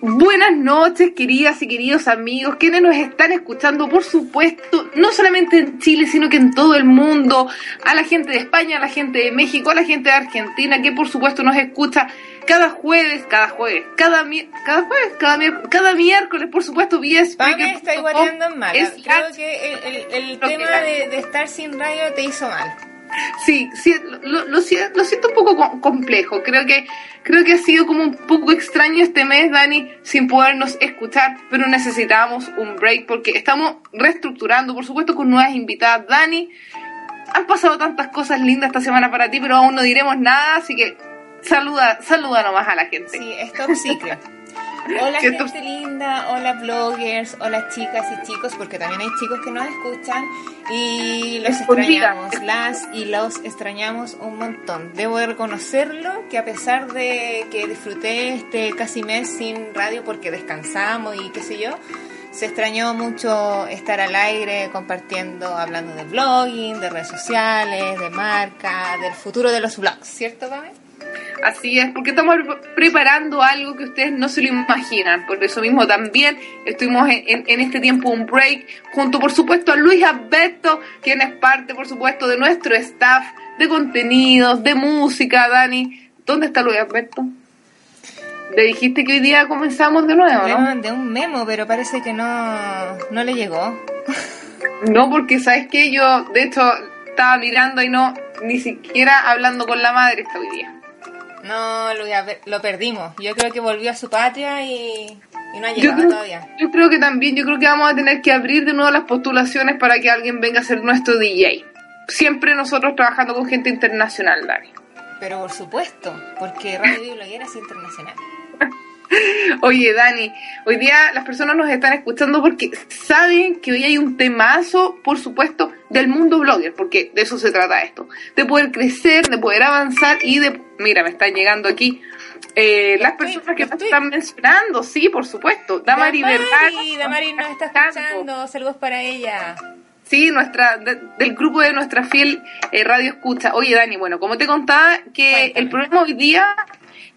Buenas noches, queridas y queridos amigos, quienes nos están escuchando, por supuesto, no solamente en Chile, sino que en todo el mundo, a la gente de España, a la gente de México, a la gente de Argentina, que por supuesto nos escucha cada jueves, cada jueves, cada, cada jueves, cada, cada miércoles, por supuesto, vía Pame está igualando en mal. Creo que el, el, tema de, de estar sin radio te hizo mal. Sí, sí lo, lo, siento un poco complejo. Creo que, creo que ha sido como un poco extraño este mes, Dani, sin podernos escuchar, pero necesitábamos un break porque estamos reestructurando, por supuesto, con nuevas invitadas. Dani, han pasado tantas cosas lindas esta semana para ti, pero aún no diremos nada, así que saluda, saluda nomás a la gente. Sí, es top secret. Hola gente linda, hola bloggers, hola chicas y chicos, porque también hay chicos que nos escuchan y los extrañamos, las y los extrañamos un montón. Debo de reconocerlo que a pesar de que disfruté este casi mes sin radio porque descansamos y qué sé yo, se extrañó mucho estar al aire compartiendo, hablando de blogging, de redes sociales, de marca, del futuro de los blogs, ¿cierto, Pame? Así es, porque estamos preparando algo que ustedes no se lo imaginan. Por eso mismo también estuvimos en, este tiempo un break, junto por supuesto a Luis Alberto, quien es parte por supuesto de nuestro staff de contenidos, de música, Dani. ¿Dónde está Luis Alberto? Le dijiste que hoy día comenzamos de nuevo, ¿no? Le mandé un memo, pero parece que no, no le llegó. No, porque sabes que yo, de hecho, estaba mirando y no, ni siquiera hablando con la madre esta hoy día. No, lo, perdimos. Yo creo que volvió a su patria y, no ha llegado todavía. Yo creo que también, yo creo que vamos a tener que abrir de nuevo las postulaciones para que alguien venga a ser nuestro DJ. Siempre nosotros trabajando con gente internacional, Dani. Pero por supuesto, porque Radio Bloguera es internacional. Oye, Dani, hoy día las personas nos están escuchando porque saben que hoy hay un temazo, por supuesto, del mundo blogger, porque de eso se trata esto, de poder crecer, de poder avanzar y de, mira, me están llegando aquí eh, las personas que me están mencionando, sí, por supuesto, Damari, Damari Damari nos está escuchando, saludos para ella. Sí, nuestra, del grupo de nuestra fiel eh, radio escucha. Oye, Dani, bueno, como te contaba, que el problema hoy día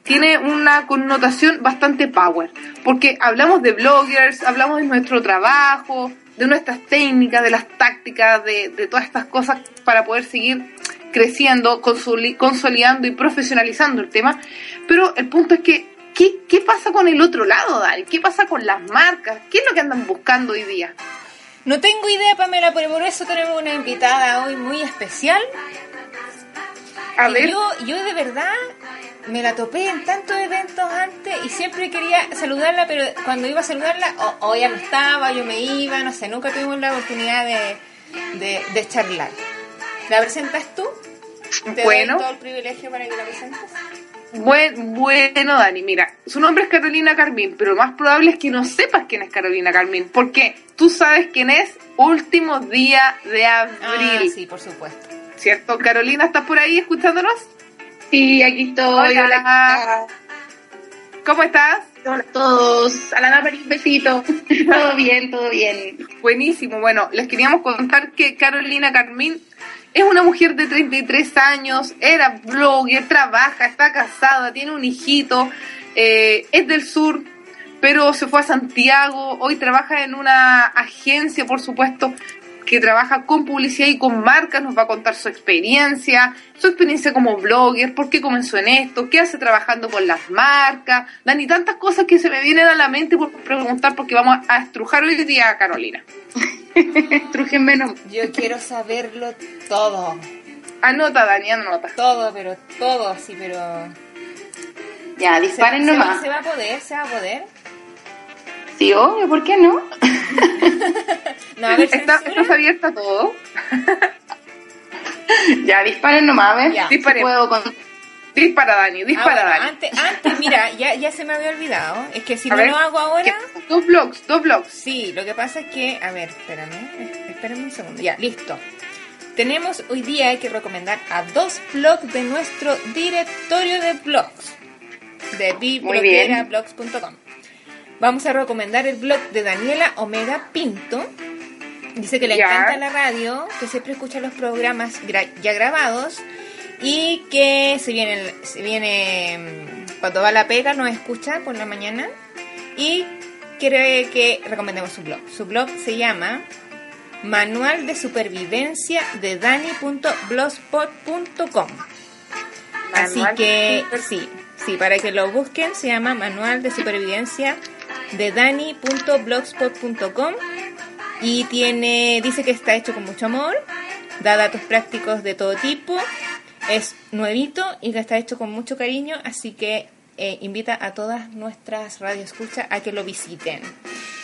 tiene una connotación bastante power, porque hablamos de bloggers, hablamos de nuestro trabajo, de nuestras técnicas, de las tácticas, de, todas estas cosas para poder seguir creciendo, consolidando y profesionalizando el tema. Pero el punto es que, ¿qué, ¿qué pasa con el otro lado, Dani? ¿Qué pasa con las marcas? ¿Qué es lo que andan buscando hoy día? No tengo idea, Pamela, pero por eso tenemos una invitada hoy muy especial. A ver. Yo, yo de verdad me la topé en tantos eventos antes y siempre quería saludarla, pero cuando iba a saludarla, o, ya no estaba, yo me iba, no sé, nunca tuvimos la oportunidad de, de, charlar. ¿La presentas tú? ¿Te bueno. Doy todo el privilegio para que la presentes? Buen, bueno, Dani, mira, su nombre es Carolina Carmín, pero lo más probable es que no sepas quién es Carolina Carmín, porque tú sabes quién es último día de abril. Ah, sí, por supuesto. ¿Cierto? Carolina, ¿estás por ahí escuchándonos? Sí, aquí estoy. Hola. ¿Cómo estás? Hola a todos. A la un besito. todo bien, todo bien. Buenísimo. Bueno, les queríamos contar que Carolina Carmín es una mujer de 33 años, era blogger, trabaja, está casada, tiene un hijito, eh, es del sur, pero se fue a Santiago, hoy trabaja en una agencia, por supuesto, que trabaja con publicidad y con marcas, nos va a contar su experiencia, su experiencia como blogger, por qué comenzó en esto, qué hace trabajando con las marcas, Dani, tantas cosas que se me vienen a la mente por preguntar porque vamos a estrujar hoy día a Carolina. Estrujen menos. Yo quiero saberlo todo. Anota, Dani, anota. Todo, pero todo, sí, pero... Ya, disparen nomás. ¿Se va a poder? ¿Se va a poder? Sí, obvio, ¿por qué no? no a ver, ¿Está, ¿Estás abierta todo? ya, disparen nomás, ¿ves? Ya, puedo con... Dispara, Dani, dispara, ah, Dani. Antes, antes, mira, ya, ya se me había olvidado. Es que si no lo hago ahora... Dos blogs, dos blogs. Sí, lo que pasa es que... A ver, espérame, espérame un segundo. Ya, listo. Tenemos hoy día hay que recomendar a dos blogs de nuestro directorio de blogs de bibloguerablogs.com. Vamos a recomendar el blog de Daniela Omega Pinto. Dice que le encanta la radio, que siempre escucha los programas ya grabados y que se viene, se viene mm, cuando va a la pega nos escucha por la mañana y quiere que recomendemos su blog. Su blog se llama Manual de Supervivencia de Dani.blogspot.com. Así que sí, sí, para que lo busquen se llama Manual de Supervivencia de Dani.blogspot.com y tiene dice que está hecho con mucho amor, da datos prácticos de todo tipo, es nuevito y que está hecho con mucho cariño, así que eh, invita a todas nuestras radioescuchas a que lo visiten.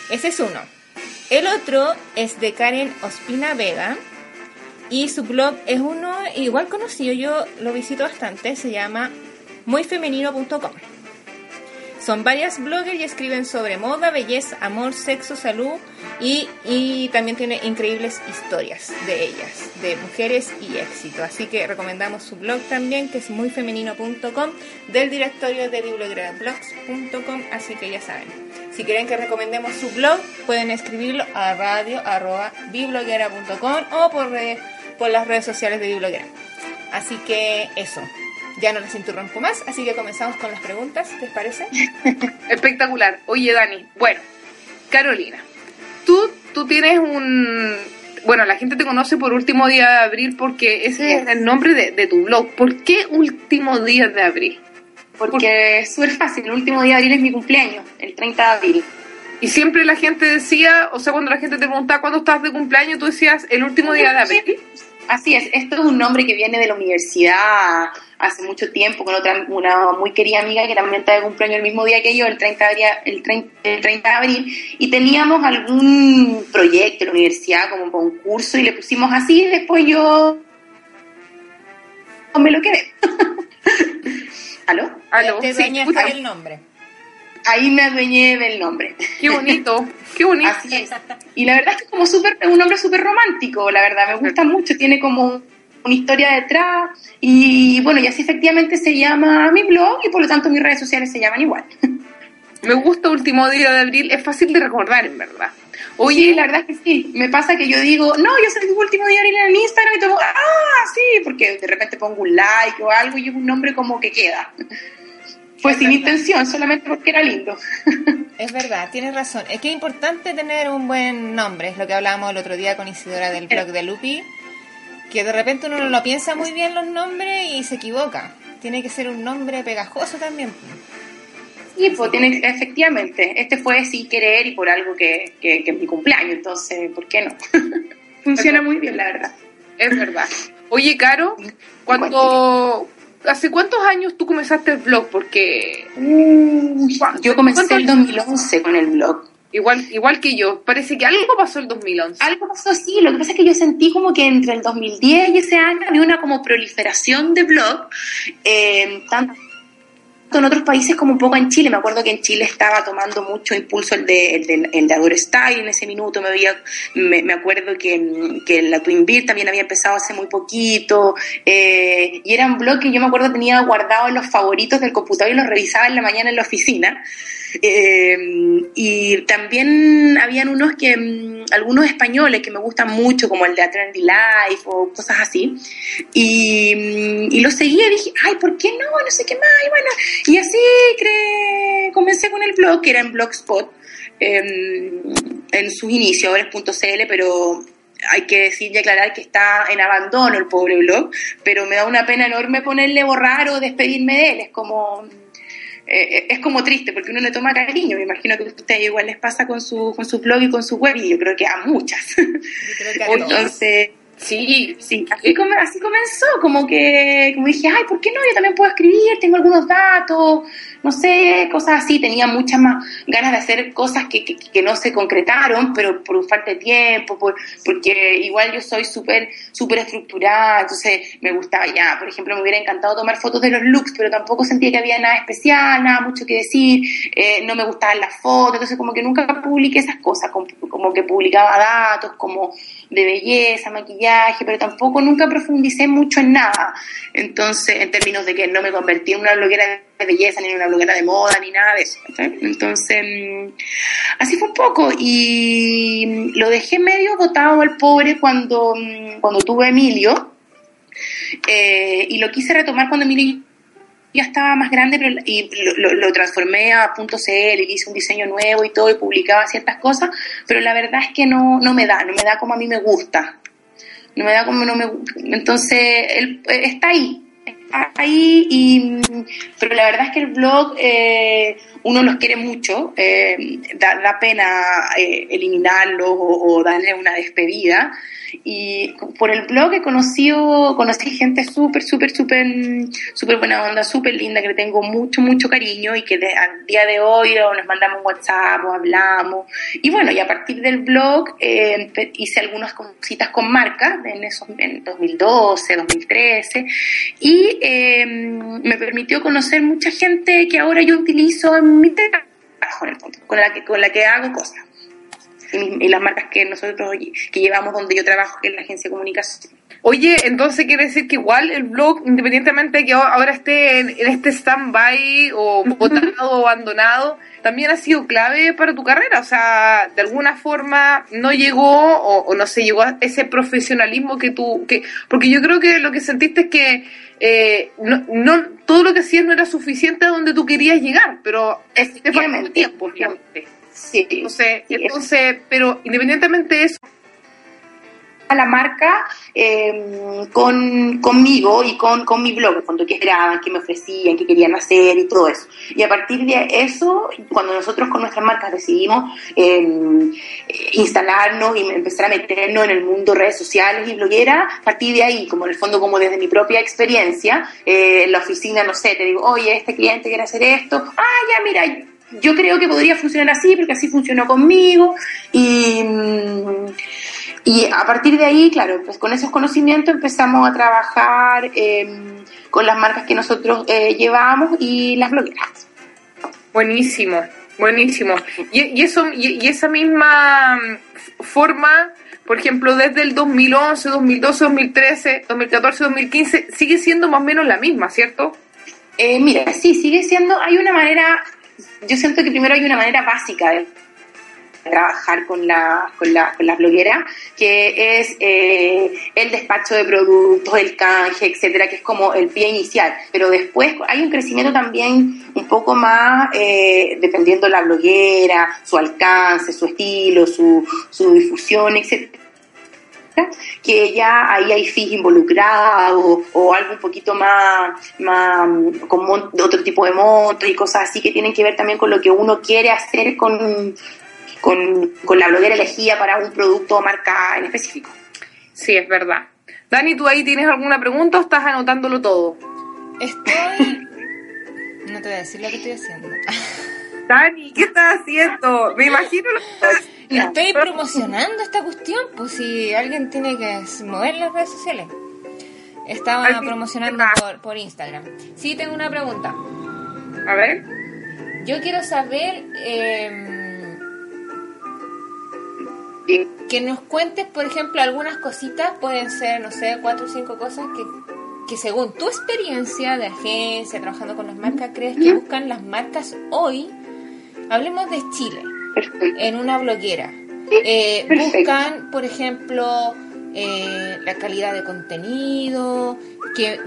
Ese es uno. El otro es de Karen Ospina Vega y su blog es uno igual conocido, yo lo visito bastante, se llama muyfemenino.com. Son varias bloggers y escriben sobre moda, belleza, amor, sexo, salud y, y, también tiene increíbles historias de ellas, de mujeres y éxito. Así que recomendamos su blog también, que es muyfemenino.com, del directorio de bibliografblogs.com. Así que ya saben, si quieren que recomendemos su blog, pueden escribirlo a radio.bibloguera.com o por, por las redes sociales de Bibloguera. Así que eso. Ya no les interrumpo más, así que comenzamos con las preguntas, ¿les parece? Espectacular. Oye, Dani, bueno, Carolina, tú, tú tienes un... Bueno, la gente te conoce por Último Día de Abril porque ese es el nombre de, tu blog. ¿Por qué Último Día de Abril? Porque es súper fácil, el último día de abril es mi cumpleaños, el 30 de abril. Y siempre la gente decía, o sea, cuando la gente te preguntaba cuándo estás de cumpleaños, tú decías el último día de abril. Así es, esto es un nombre que viene de la universidad hace mucho tiempo con otra una muy querida amiga que también está de cumpleaños el mismo día que yo, el 30 de abril, el 30, el 30 de abril, y teníamos algún proyecto en la universidad como un concurso y le pusimos así y después yo me lo quedé. ¿Aló? ¿Aló? Te sí, el nombre. Ahí me adueñé del nombre. Qué bonito, qué bonito. Así es. Y la verdad es que como súper, un nombre súper romántico, la verdad, me gusta mucho, tiene como una historia detrás y bueno, y así efectivamente se llama mi blog y por lo tanto mis redes sociales se llaman igual. Me gusta Último Día de Abril, es fácil de recordar en verdad. Oye, la verdad es que sí, me pasa que yo digo, no, yo soy el último día de abril en Instagram y todo, ah, sí, porque de repente pongo un like o algo y es un nombre como que queda. Fue sin intención, solamente porque era lindo. Es verdad, tienes razón. Es que es importante tener un buen nombre, es lo que hablábamos el otro día con Isidora del blog de Lupi que de repente uno no lo piensa muy bien los nombres y se equivoca. Tiene que ser un nombre pegajoso también. Sí, pues tiene, efectivamente, este fue sin querer y por algo que, que, es mi cumpleaños, entonces, ¿por qué no? Funciona muy bien, la verdad. Es verdad. Oye, Caro, cuando, ¿hace cuántos años tú comenzaste el blog? Porque... yo comencé en 2011 con el blog. Igual, igual que yo, parece que algo pasó el 2011. Algo pasó, sí, lo que pasa es que yo sentí como que entre el 2010 y ese año había una como proliferación de blog, eh, en otros países como un poco en Chile. Me acuerdo que en Chile estaba tomando mucho impulso el de, el de, el de Adore Style en ese minuto. Me, veía, me, acuerdo que, que, la Twin Beer también había empezado hace muy poquito. Eh, y era un blog que yo me acuerdo tenía guardado en los favoritos del computador y los revisaba en la mañana en la oficina. Eh, y también habían unos que, mm, algunos españoles que me gustan mucho, como el de A Trendy Life o cosas así. Y, mm, y lo seguía y dije, ay, ¿por qué no? No sé qué más. Y bueno, y así cre... comencé con el blog, que era en Blogspot, em, en sus inicios, ahora es .cl, pero hay que decir y aclarar que está en abandono el pobre blog, pero me da una pena enorme ponerle borrar o despedirme de él. Es como eh, es como triste porque uno le toma cariño. Me imagino que a ustedes igual les pasa con su, con su blog y con su web y yo creo que a muchas. Entonces, sí, sí, así, así comenzó, como que como dije, ay, ¿por qué no? Yo también puedo escribir, tengo algunos datos, no sé, cosas así. Tenía muchas más ganas de hacer cosas que, que, no se concretaron, pero por falta de tiempo, por, porque igual yo soy súper súper estructurada, entonces me gustaba ya. Por ejemplo, me hubiera encantado tomar fotos de los looks, pero tampoco sentía que había nada especial, nada mucho que decir, eh, no me gustaban las fotos, entonces como que nunca publiqué esas cosas, como, como que publicaba datos, como de belleza, maquillaje, pero tampoco nunca profundicé mucho en nada. Entonces, en términos de que no me convertí en una bloguera de belleza, ni en una bloguera de moda, ni nada de eso. Entonces, mm, así fue un poco. Y lo dejé medio botado al pobre cuando, mm, cuando tuve Emilio. Eh, y lo quise retomar cuando Emilio ya estaba más grande y lo, transformé a .cl y hice un diseño nuevo y todo y publicaba ciertas cosas, pero la verdad es que no, no me da, no me da como a mí me gusta. No me da como no me Entonces, él está ahí, ahí, y, pero la verdad es que el blog eh, uno los quiere mucho, eh, da, pena eh, eliminarlos o, o darle una despedida. Y por el blog he conocido, conocí gente súper, súper, súper, súper buena onda, súper linda, que le tengo mucho, mucho cariño y que al día de hoy nos mandamos WhatsApp o hablamos. Y bueno, y a partir del blog eh, hice algunas cositas con marcas en esos en 2012, 2013 y em, me permitió conocer mucha gente que ahora yo utilizo en mi trabajo, con la que, con la que hago cosas y, las marcas que nosotros que llevamos donde yo trabajo, que es la agencia de comunicación. Oye, entonces quiere decir que igual el blog, independientemente de que ahora esté en, este stand-by o botado o abandonado, también ha sido clave para tu carrera. O sea, de alguna forma no llegó o, no se llegó a ese profesionalismo que tú... que Porque yo creo que lo que sentiste es que eh, no, no, todo lo que hacías no era suficiente a donde tú querías llegar, pero es tiempo, obviamente. Sí. Entonces, entonces pero independientemente de eso, a la marca em, con, conmigo y con, con mi blog, cuando que esperaban, qué me ofrecían, qué querían hacer y todo eso. Y a partir de eso, cuando nosotros con nuestras marcas decidimos em, instalarnos y empezar a meternos en el mundo redes sociales y bloguera, a partir de ahí, como en el fondo, como desde mi propia experiencia, eh, en la oficina, no sé, te digo, oye, este cliente quiere hacer esto, ah, ya, mira, yo creo que podría funcionar así porque así funcionó conmigo y, y a partir de ahí, claro, pues con esos conocimientos empezamos a trabajar em, con las marcas que nosotros eh, llevamos y las blogueras. Buenísimo, buenísimo. Y, eso, y, esa misma forma, por ejemplo, desde el 2011, 2012, 2013, 2014, 2015, sigue siendo más o menos la misma, ¿cierto? Eh, mira, sí, sigue siendo, hay una manera yo siento que primero hay una manera básica de trabajar con la, con la, con la bloguera, que es eh, el despacho de productos, el canje, etcétera, que es como el pie inicial. Pero después hay un crecimiento también un poco más, eh, dependiendo de la bloguera, su alcance, su estilo, su, su difusión, etcétera que ya ahí hay fees involucrados o, algo un poquito más, más con otro tipo de montos y cosas así que tienen que ver también con lo que uno quiere hacer con, con, con la bloguera elegida para un producto o marca en específico. Sí, es verdad. Dani, ¿tú ahí tienes alguna pregunta o estás anotándolo todo? Estoy... No te voy a decir lo que estoy haciendo. Dani, ¿qué estás haciendo? Me imagino lo que estás Estoy promocionando esta cuestión, pues si alguien tiene que mover las redes sociales. Estaba promocionando por, por Instagram. Sí, tengo una pregunta. A ver. Yo quiero saber eh, que nos cuentes, por ejemplo, algunas cositas, pueden ser, no sé, cuatro o cinco cosas que, que según tu experiencia de agencia, trabajando con las marcas, crees que buscan las marcas hoy. Hablemos de Chile en una bloguera. Eh, buscan, por ejemplo, eh, la calidad de contenido, que,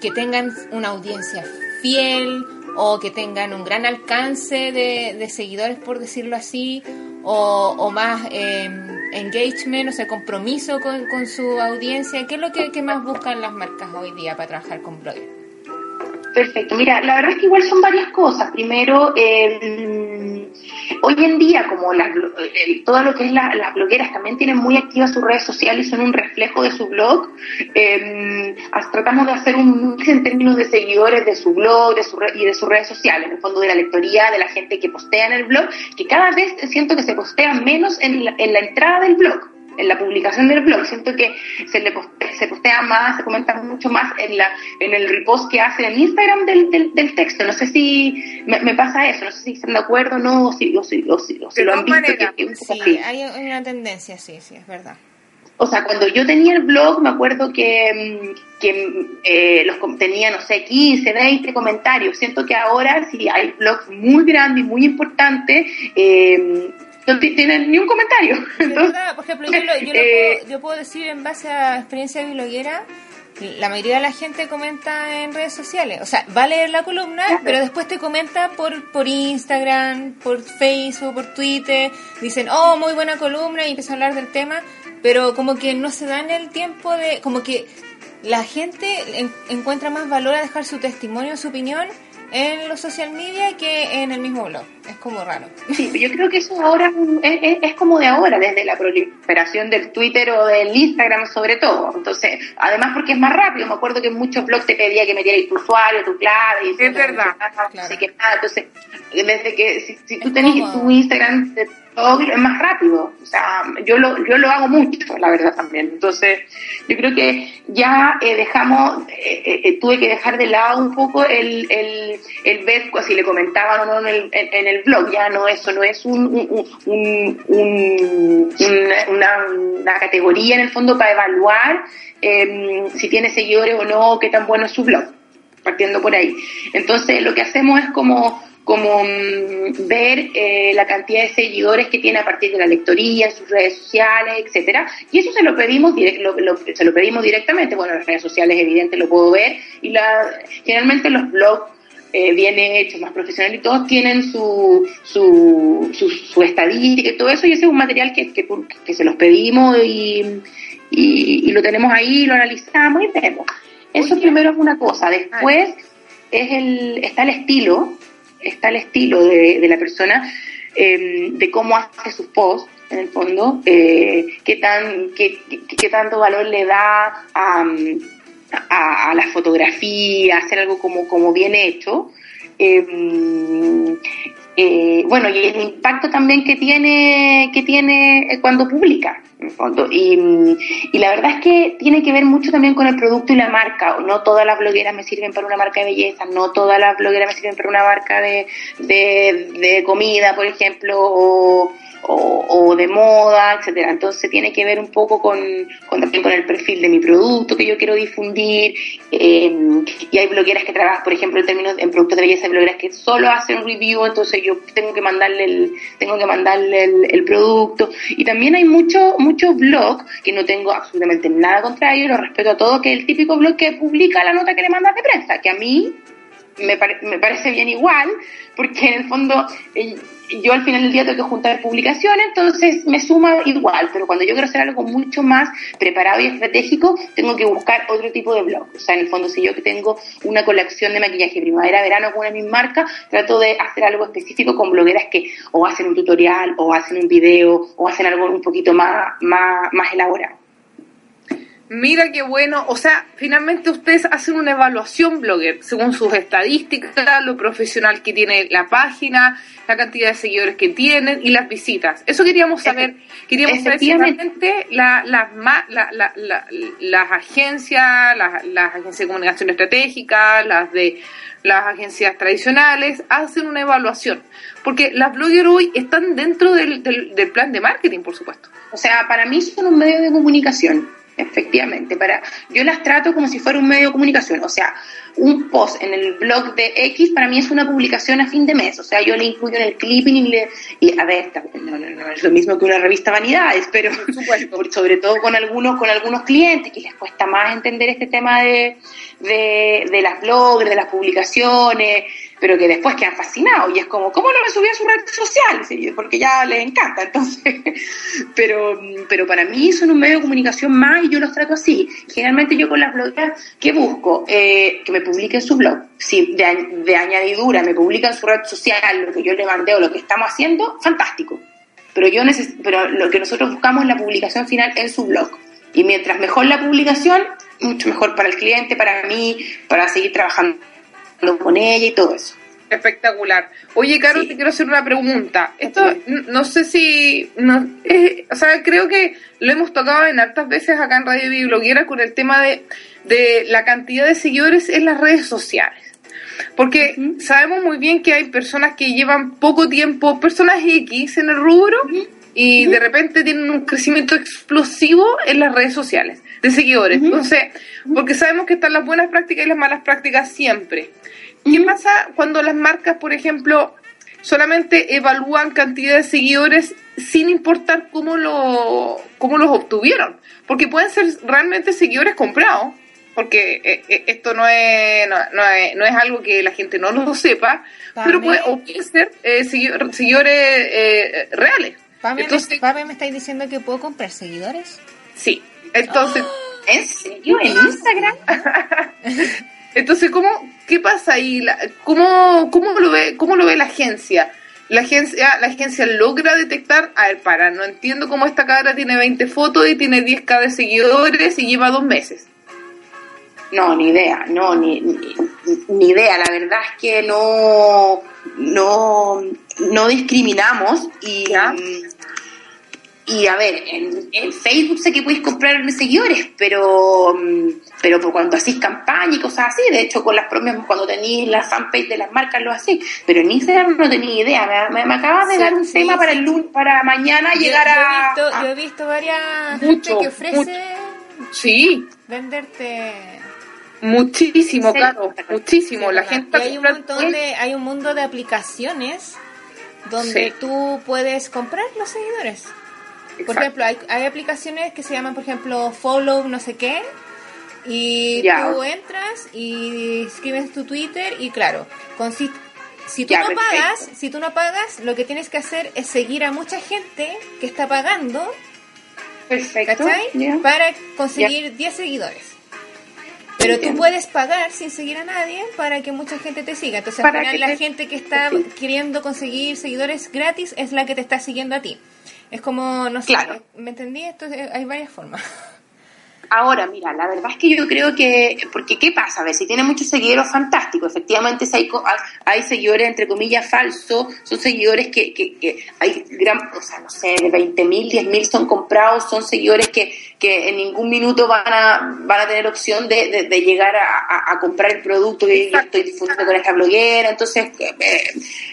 que tengan una audiencia fiel o que tengan un gran alcance de, seguidores, por decirlo así, o, más eh, engagement, o sea, compromiso con, con, su audiencia. ¿Qué es lo que, que, más buscan las marcas hoy día para trabajar con bloggers? Perfecto, mira, la verdad es que igual son varias cosas. Primero, eh, hoy en día, como todo lo que es las blogueras también tienen muy activas sus redes sociales y son un reflejo de su blog, eh, tratamos de hacer un mix en términos de seguidores de su blog de su y de sus redes sociales, en el fondo de la lectoría, de la gente que postea en el blog, que cada vez siento que se postea menos en en la entrada del blog en la publicación del blog. Siento que se le postea, se postea más, se comenta mucho más en la en el repost que hace en Instagram del, del, texto. No sé si me, pasa eso, no sé si están de acuerdo o no, o si, o si, o si, lo han visto. sí, hay una tendencia, sí, sí, es verdad. O sea, cuando yo tenía el blog, me acuerdo que, que eh, los tenía, no sé, 15, 20 comentarios. Siento que ahora sí hay blogs muy grandes y muy importantes. Eh, no tienen ni un comentario. verdad, por ejemplo, yo, lo, yo, eh, puedo, yo, puedo, decir en base a experiencia bloguera la mayoría de la gente comenta en redes sociales. O sea, va a leer la columna, pero después te comenta por, por Instagram, por Facebook, por Twitter. Dicen, oh, muy buena columna y empiezan a hablar del tema. Pero como que no se dan el tiempo de... Como que la gente encuentra más valor a dejar su testimonio, su opinión en los social media que en el mismo blog. Es como raro. Sí, yo creo que eso ahora es, es, como de ahora, desde la proliferación del Twitter o del Instagram sobre todo. Entonces, además porque es más rápido. Me acuerdo que en muchos blogs te pedía que metieras tu usuario, tu clave. Y es verdad. entonces, desde que si, tú tenés tu Instagram es más rápido. O sea, yo lo, yo lo hago mucho, la verdad también. Entonces, yo creo que ya eh, dejamos, eh, eh, tuve que dejar de lado un poco el, el, el ver si le comentaban o no en el, en, el blog. Ya no, eso no es un, un, un, una, una, categoría en el fondo para evaluar em, si tiene seguidores o no, qué tan bueno es su blog. Partiendo por ahí. Entonces, lo que hacemos es como como mm, ver eh, la cantidad de seguidores que tiene a partir de la lectoría, en sus redes sociales, etcétera, y eso se lo pedimos se lo pedimos directamente, bueno, en las redes sociales evidente lo puedo ver, y la, generalmente los blogs eh, bien hechos, más profesionales y todos tienen su, su, su, estadística y todo eso, y ese es un material que, que, se los pedimos y, y, lo tenemos ahí, lo analizamos y vemos. Eso primero es una cosa, después es el, está el estilo, está el estilo de, la persona, em, de cómo hace sus posts, en el fondo, eh, qué, tan, qué, qué, tanto valor le da a, a, la fotografía, hacer algo como, como bien hecho. Em, eh, bueno, y el impacto también que tiene, que tiene cuando publica. Y, y, la verdad es que tiene que ver mucho también con el producto y la marca. No todas las blogueras me sirven para una marca de belleza, no todas las blogueras me sirven para una marca de, de, de comida, por ejemplo, o, o, de moda, etcétera. Entonces tiene que ver un poco con, también con el perfil de mi producto que yo quiero difundir. Eh, y hay blogueras que trabajan, por ejemplo, en términos en productos de belleza, hay blogueras que solo hacen review, entonces yo tengo que mandarle el, tengo que mandarle el, producto. Y también hay muchos muchos blogs que no tengo absolutamente nada contra ellos, lo respeto a todo, que es el típico blog que publica la nota que le mandas de prensa, que a mí me, me parece bien igual, porque en el fondo eh, yo al final del día tengo que juntar publicaciones, entonces me suma igual, pero cuando yo quiero hacer algo mucho más preparado y estratégico, tengo que buscar otro tipo de blog. O sea, en el fondo, si yo tengo una colección de maquillaje primavera-verano con una misma marca, trato de hacer algo específico con blogueras que o hacen un tutorial, o hacen un video, o hacen algo un poquito más, más, más elaborado. Mira qué bueno, o sea, finalmente ustedes hacen una evaluación blogger según sus estadísticas, lo profesional que tiene la página, la cantidad de seguidores que tienen y las visitas. Eso queríamos saber, queríamos saber si realmente la, la, la, las agencias, las, agencias de comunicación estratégica, las de las agencias tradicionales hacen una evaluación, porque las bloggers hoy están dentro del, del, del plan de marketing, por supuesto. O sea, para mí son un medio de comunicación efectivamente. Para, yo las trato como si fuera un medio de comunicación. O sea, un post en el blog de X para mí es una publicación a fin de mes. O sea, yo le incluyo en el clipping y le. Y, a ver, no, no, no, es lo mismo que una revista Vanidades, pero sobre todo con algunos, con algunos clientes que les cuesta más entender este tema de, de, de las blogs, de las publicaciones pero que después quedan fascinados y es como, ¿cómo no me subí a su red social? Porque ya les encanta, entonces, pero, pero para mí son un medio de comunicación más y yo los trato así. Generalmente yo con las blogueras, ¿qué busco? Eh, que me publiquen su blog. Si de, de añadidura me publican su red social, lo que yo le mandé o lo que estamos haciendo, fantástico. Pero, yo neces pero lo que nosotros buscamos es la publicación final en su blog. Y mientras mejor la publicación, mucho mejor para el cliente, para mí, para seguir trabajando con ella y todo eso. Espectacular. Oye, Caro, te quiero hacer una pregunta. Esto, no sé si, no, o sea, creo que lo hemos tocado en hartas veces acá en Radio Bibloguera con el tema de, de la cantidad de seguidores en las redes sociales. Porque sabemos muy bien que hay personas que llevan poco tiempo, personas X en el rubro, y de repente tienen un crecimiento explosivo en las redes sociales de seguidores. Entonces, porque sabemos que están las buenas prácticas y las malas prácticas siempre. ¿Qué pasa cuando las marcas, por ejemplo, solamente evalúan cantidad de seguidores sin importar cómo, lo, cómo los obtuvieron? Porque pueden ser realmente seguidores comprados porque eh, eh, esto no es, no, es, no, es, algo que la gente no lo sepa, pero puede, ser eh, seguidores reales. Entonces, me estáis diciendo que puedo comprar seguidores? Sí, entonces... ¿En serio? ¿En Instagram? entonces, ¿cómo, ¿qué pasa ahí? ¿Cómo, cómo, lo ve, ¿Cómo lo ve la agencia? La agencia, la agencia logra detectar, a ver, para, no entiendo cómo esta cara tiene 20 fotos y tiene 10k de seguidores y lleva dos meses. No, ni idea, no, ni, ni, idea. La verdad es que no, no, no discriminamos y, y a ver, en, Facebook sé que podéis comprar seguidores, pero pero por cuando hacéis campaña y cosas así, de hecho con las propias, cuando tenéis la fanpage de las marcas lo hacéis, pero en Instagram no tenía idea, me, me, acabas de dar un tema para el lunes, para mañana llegar a, Yo he visto varias gente que ofrece sí. venderte. Muchísimo, claro, muchísimo. la gente hay un montón de, hay un mundo de aplicaciones donde tú puedes comprar los seguidores. Por ejemplo, hay, hay, aplicaciones que se llaman, por ejemplo, Follow no sé qué, y tú entras y escribes tu Twitter y claro, si tú no pagas, si tú no pagas, lo que tienes que hacer es seguir a mucha gente que está pagando, Perfecto. Para conseguir 10 seguidores. Pero tú puedes pagar sin seguir a nadie para que mucha gente te siga. Entonces, al final, la gente que está queriendo conseguir seguidores gratis es la que te está siguiendo a ti. Es como, no sé, ¿me entendí? Esto hay varias formas. Ahora, mira, la verdad es que yo creo que, porque ¿qué pasa? A ver, si tiene muchos seguidores, fantástico. Efectivamente, si hay, hay seguidores, entre comillas, falsos, son seguidores que, que, hay gran, o sea, no sé, de 20.000, 10.000 son comprados, son seguidores que, que en ningún minuto van a, van a tener opción de, de, llegar a, a, comprar el producto que yo estoy difundiendo con esta bloguera. Entonces, eh,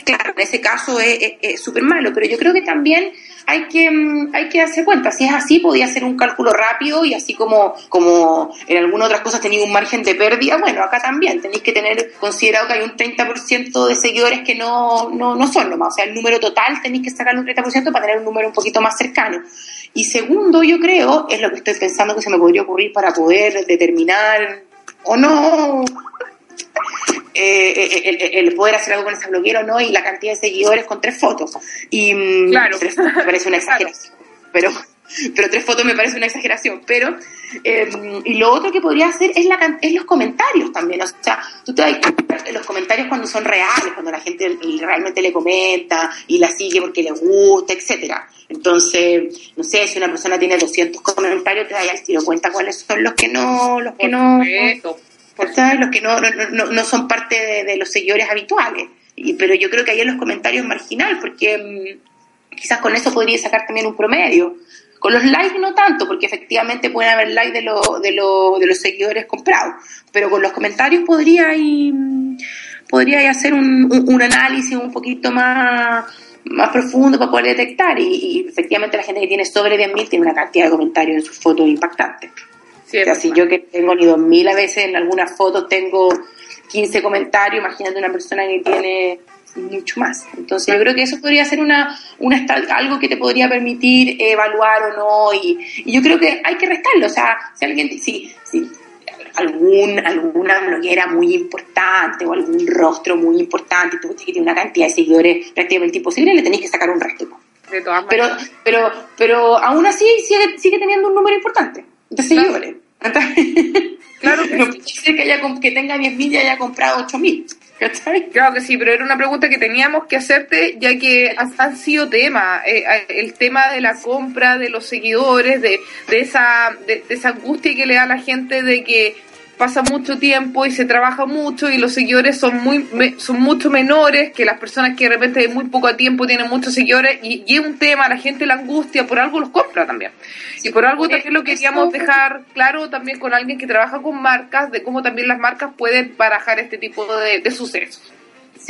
claro, en ese caso es súper malo, pero yo creo que también hay que, mm, hay que darse cuenta. Si es así, podía hacer un cálculo rápido y así como, como en algunas otras cosas tenía un margen de pérdida, bueno, acá también tenéis que tener considerado que hay un 30% de seguidores que no, no, no son nomás. O sea, el número total tenéis que sacar un 30% para tener un número un poquito más cercano. Y segundo, yo creo, es lo que estoy pensando que se me podría ocurrir para poder determinar o no eh, eh, eh, el, poder hacer algo con esa bloguera o no y la cantidad de seguidores con tres fotos. Y mm, claro. tres me parece una exageración. Pero, pero tres fotos me parece una exageración. Pero, y lo otro que podría hacer es, la, es los comentarios también. O sea, tú te das los comentarios cuando son reales, cuando la gente realmente le comenta y la sigue porque le gusta, etcétera. Entonces, no sé, si una persona tiene 200 comentarios, te das al tiro cuenta cuáles son los que no, los que no, los que no, no, no, son parte de, los seguidores habituales. Y, pero yo creo que ahí en los comentarios marginal, porque mm, quizás con eso podría sacar también un promedio. Con los likes no tanto, porque efectivamente pueden haber likes de, lo, de, lo, de los seguidores comprados, pero con los comentarios podría ir, mm, podría hacer un, un, análisis un poquito más, más profundo para poder detectar y, efectivamente la gente que tiene sobre 10.000 tiene una cantidad de comentarios en sus fotos impactantes si yo que tengo ni dos mil a veces en algunas fotos tengo 15 comentarios, imagínate una persona que tiene mucho más. Entonces yo creo que eso podría ser una, una algo que te podría permitir evaluar o no y, yo creo que hay que restarlo, o sea, si alguien, si, si algún, alguna bloguera muy importante o algún rostro muy importante, tú que tiene una cantidad de seguidores prácticamente imposible, le tenéis que sacar un resto. pero, pero, pero aún así sigue, sigue teniendo un número importante de seguidores. Claro, que no puede que, haya, que tenga 10.000 y haya comprado 8.000. Claro que sí, pero era una pregunta que teníamos que hacerte, ya que han sido temas, eh, el tema de la compra de los seguidores, de, de esa de, esa angustia que le da a la gente de que pasa mucho tiempo y se trabaja mucho y los seguidores son muy son mucho menores que las personas que de repente de muy poco tiempo tienen muchos seguidores y, y es un tema, la gente la angustia, por algo los compra también. Y por algo también lo queríamos dejar claro también con alguien que trabaja con marcas, de cómo también las marcas pueden barajar este tipo de, sucesos.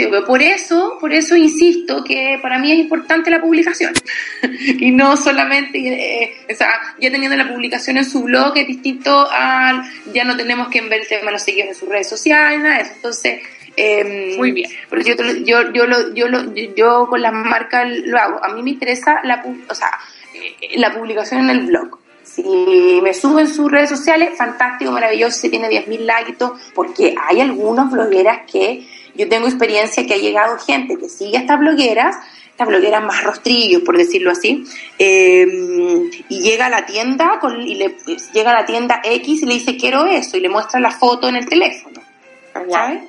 Sí, por eso, por eso insisto que para mí es importante la publicación. y no solamente, eh, o sea, ya teniendo la publicación en su blog es distinto al, ya no tenemos que ver el tema de los seguidores en sus redes sociales, nada eso. Entonces, em, muy bien. Porque yo, yo, yo, lo, yo, lo, yo con las marcas lo hago. A mí me interesa la, o sea, eh, la publicación en el blog. Si me suben sus redes sociales, fantástico, maravilloso, si tiene 10.000 likes, porque hay algunas blogueras que yo tengo experiencia que ha llegado gente que sigue a estas blogueras, estas blogueras más rostrillos, por decirlo así, eh, y llega a la tienda con, y le, llega a la tienda X y le dice quiero eso, y le muestra la foto en el teléfono. ¿sabes?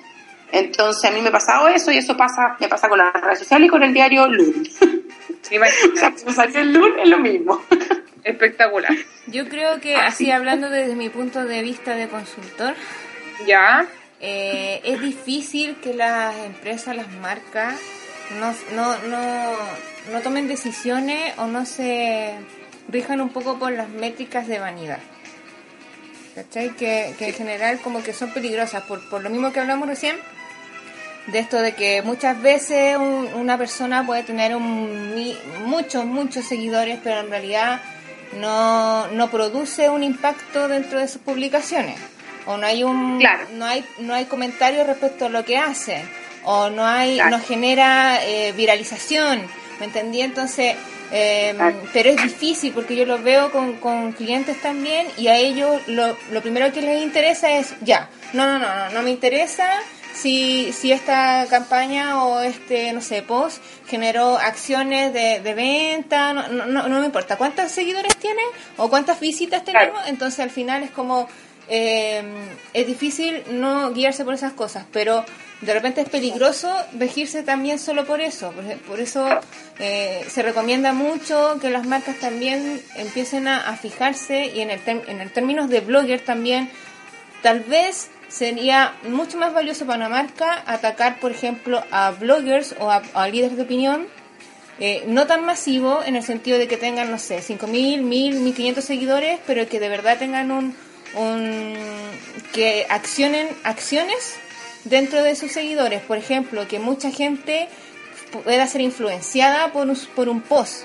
Entonces a mí me ha pasado eso y eso pasa, me pasa con las redes sociales y con el diario Lund. o sea, me salió el Lund es lo mismo. Espectacular. Yo creo que así hablando desde mi punto de vista de consultor, ya eh, es difícil que las empresas, las marcas, no, no, no, no tomen decisiones o no se rijan un poco por las métricas de vanidad. ¿Cachai? Que, que en general como que son peligrosas, por, por lo mismo que hablamos recién, de esto de que muchas veces una persona puede tener un, muchos, muchos seguidores, pero en realidad no, no produce un impacto dentro de sus publicaciones o no hay un no hay no hay comentarios respecto a lo que hacen o no hay no genera eh, viralización me entendí entonces em, pero es difícil porque yo lo veo con, con clientes también y a ellos lo, lo primero que les interesa es ya no no no no no me interesa si, si esta campaña o este, no sé, post generó acciones de, de venta, no, no, no, me importa cuántos seguidores tiene o cuántas visitas tenemos, entonces al final es como eh, es difícil no guiarse por esas cosas, pero de repente es peligroso regirse también solo por eso. Por, eso eh, se recomienda mucho que las marcas también empiecen a, fijarse y en el, en el términos de blogger también, tal vez sería mucho más valioso para una marca atacar, por ejemplo, a bloggers o a, líderes de opinión. Eh, no tan masivo en el sentido de que tengan, no sé, 5.000, 1.000, 1.500 seguidores, pero que de verdad tengan un, un, que accionen acciones dentro de sus seguidores. Por ejemplo, que mucha gente pueda ser influenciada por un, por un post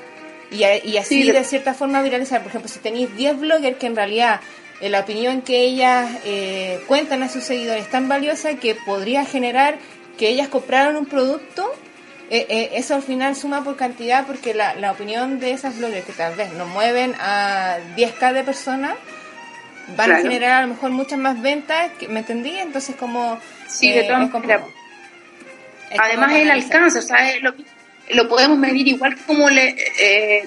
y, y así de cierta forma viralizar. Por ejemplo, si tenéis 10 bloggers que en realidad eh, la opinión que ellas eh, cuentan a sus seguidores es tan valiosa que podría generar que ellas compraran un producto. Eh, eso al final suma por cantidad porque la, la opinión de esas bloggers que tal vez nos mueven a 10k de personas van a generar a lo mejor muchas más ventas, ¿me entendí? Entonces como... Sí, de todas maneras. Además el alcance, o sea, lo, lo podemos medir igual como le eh,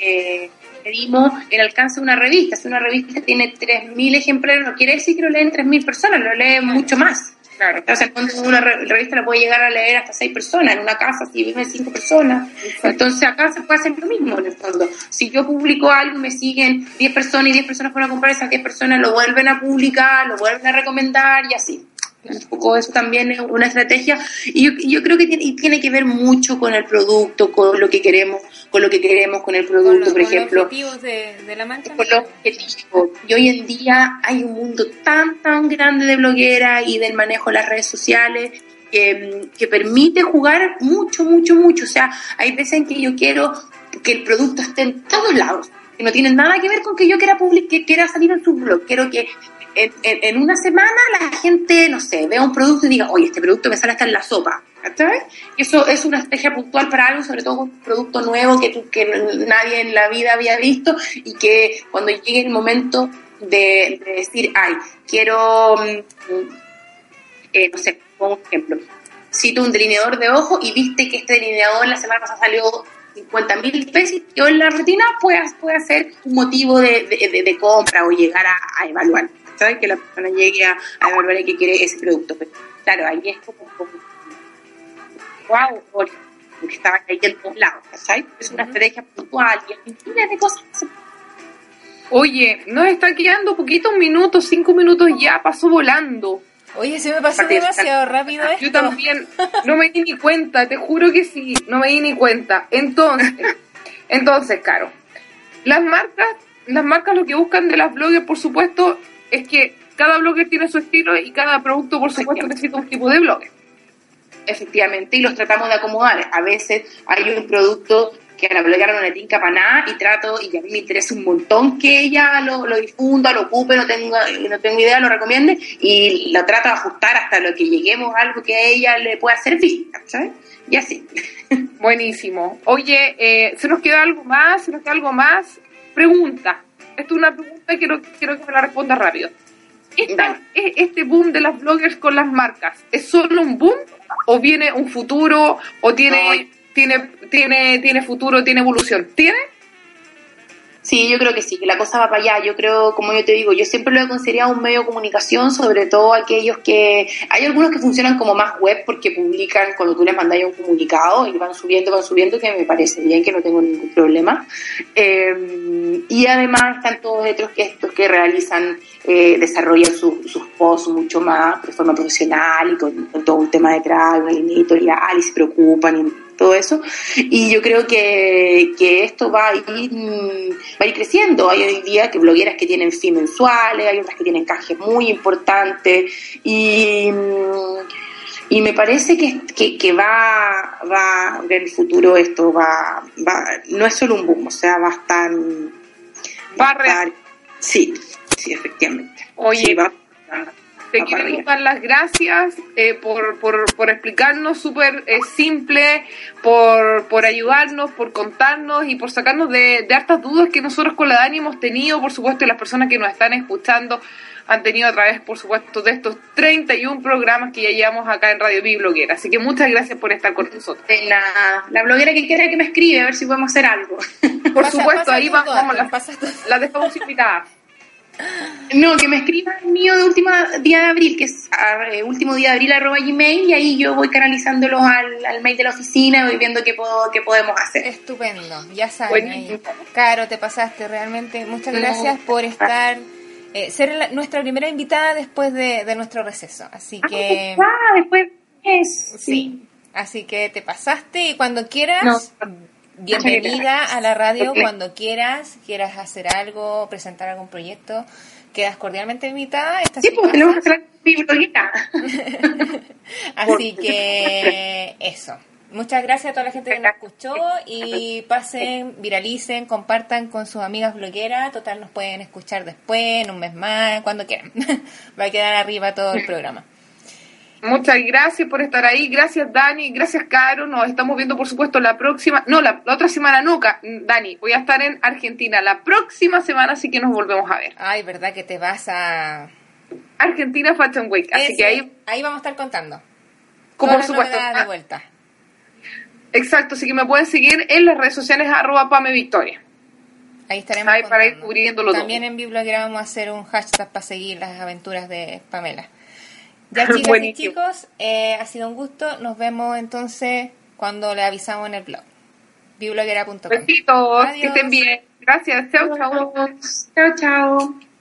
eh, medimos el alcance de una revista. Si una revista tiene 3.000 ejemplares, no quiere decir que lo leen 3.000 personas, lo leen mucho más. Claro. O sea, cuando una revista la puede llegar a leer hasta 6 personas, en una casa si viven 5 personas. Entonces acá se puede hacer lo mismo en el fondo. Si yo publico algo y me siguen 10 personas y 10 personas van a comprar, esas 10 personas lo vuelven a publicar, lo vuelven a recomendar y así. Un poco eso también es una estrategia y yo, yo creo que tiene, tiene, que ver mucho con el producto, con lo que queremos, con lo que queremos con el producto, por ejemplo. Con los objetivos de, de la marca. Con los objetivos. Y hoy en día hay un mundo tan, tan grande de bloguera y del manejo de las redes sociales que, que permite jugar mucho, mucho, mucho. O sea, hay veces en que yo quiero que el producto esté en todos lados que no tiene nada que ver con que yo quiera publicar, que quiera salir en su blog. Quiero que en, una semana la gente, no sé, vea un producto y diga, oye, este producto me sale hasta en la sopa. ¿sabes? Eso es una estrategia puntual para algo, sobre todo un producto nuevo que, que nadie en la vida había visto y que cuando llegue el momento de, decir, ay, quiero, mm, eh, no sé, pongo un ejemplo, cito un delineador de ojo y viste que este delineador la semana pasada salió 50 mil pesos, yo en la rutina puede, puede ser un motivo de, de, compra o llegar a evaluar. Que la persona llegue a, a evaluar que quiere ese producto. Pero, claro, ahí es como, como wow, porque estaba ahí en todos lados, ¿sabes? Es una estrategia puntual y hay miles de cosas. Oye, nos está quedando poquitos minutos, cinco minutos ya, pasó volando. Oye, se me pasó demasiado rápido esto. Yo también, no me di ni cuenta, te juro que sí, no me di ni cuenta. Entonces, entonces, Caro, las marcas, las marcas lo que buscan de las bloggers, por supuesto, es que cada blogger tiene su estilo y cada producto, por supuesto, necesita un tipo de blogger. Efectivamente, y los tratamos de acomodar. A veces hay un producto que a la bloguera no le tinca para nada y trato, y a mí me interesa un montón que ella lo, lo difunda, lo ocupe, no tengo, no tengo idea, lo recomiende, y lo trato de ajustar hasta lo que lleguemos a algo que a ella le pueda servir, ¿sabes? Y así. Buenísimo. Oye, eh, ¿se nos queda algo más? ¿Se nos queda algo más? Pregunta. Esto es una pregunta y quiero, quiero que me la responda rápido. ¿Este boom de las bloggers con las marcas es solo un boom o viene un futuro o tiene, tiene, tiene, tiene futuro, tiene evolución? ¿Tiene? Sí, yo creo que sí, que la cosa va para allá. Yo creo, como yo te digo, yo siempre lo he considerado un medio de comunicación, sobre todo aquellos que... Hay algunos que funcionan como más web porque publican cuando tú les mandas un comunicado y van subiendo, van subiendo, que me parece bien, que no tengo ningún problema. Eh, y además están todos otros que estos que realizan, eh, desarrollan sus posts mucho más de forma profesional y con, todo un tema detrás, una editorial y se preocupan y todo eso. Y yo creo que, que esto va a, ir, va a ir creciendo. Hay hoy día que blogueras que tienen fin mensuales, hay otras que tienen cajes muy importantes y, y me parece que, que, va, va en el futuro esto va, va, no es solo un boom, o sea, va a estar... Va a estar, sí, sí, efectivamente. Oye, va te queremos dar las gracias eh, por, por, por, explicarnos súper eh, simple, por, por ayudarnos, por contarnos y por sacarnos de, de hartas dudas que nosotros con la Dani hemos tenido, por supuesto, y las personas que nos están escuchando han tenido a través, por supuesto, de estos 31 programas que ya llevamos acá en Radio Mi Bloguera. Así que muchas gracias por estar con nosotros. la, la bloguera que quiera que me escribe, a ver si podemos hacer algo. Por supuesto, ahí vamos, las, las dejamos invitadas. No, que me escriban el mío de último día de abril, que es uh, último día de abril arroba gmail, y ahí yo voy canalizándolos al, al mail de la oficina, voy viendo qué, puedo, qué podemos hacer. Estupendo, ya saben. Caro, te pasaste realmente. Muchas gracias por estar, eh, ser nuestra primera invitada después de, de nuestro receso. Así ah, que. Ah, después es. Sí. Así que te pasaste y cuando quieras. Bienvenida a la radio cuando quieras, quieras hacer algo, presentar algún proyecto, quedas cordialmente invitada. sí, pues tenemos que hacer Así que eso. Muchas gracias a toda la gente que nos escuchó y pasen, viralicen, compartan con sus amigas blogueras. Total, nos pueden escuchar después, en un mes más, cuando quieran. Va a quedar arriba todo el programa. Muchas gracias por estar ahí. Gracias, Dani. Gracias, Caro. Nos estamos viendo, por supuesto, la próxima. No, la, otra semana nunca. Dani, voy a estar en Argentina la próxima semana, así que nos volvemos a ver. Ay, ¿verdad que te vas a. Argentina Fashion Week. Así que ahí. Ahí vamos a estar contando. Como por supuesto. De vuelta. Exacto, así que me pueden seguir en las redes sociales arroba Pame Victoria. Ahí estaremos. Ahí para ir cubriendo También en Biblioteca vamos a hacer un hashtag para seguir las aventuras de Pamela. Ya chicas y chicos, eh, ha sido un gusto. Nos vemos entonces cuando le avisamos en el blog. bibloguera.com. Besitos, que estén bien. Gracias. Chao, chao. Chao, chao.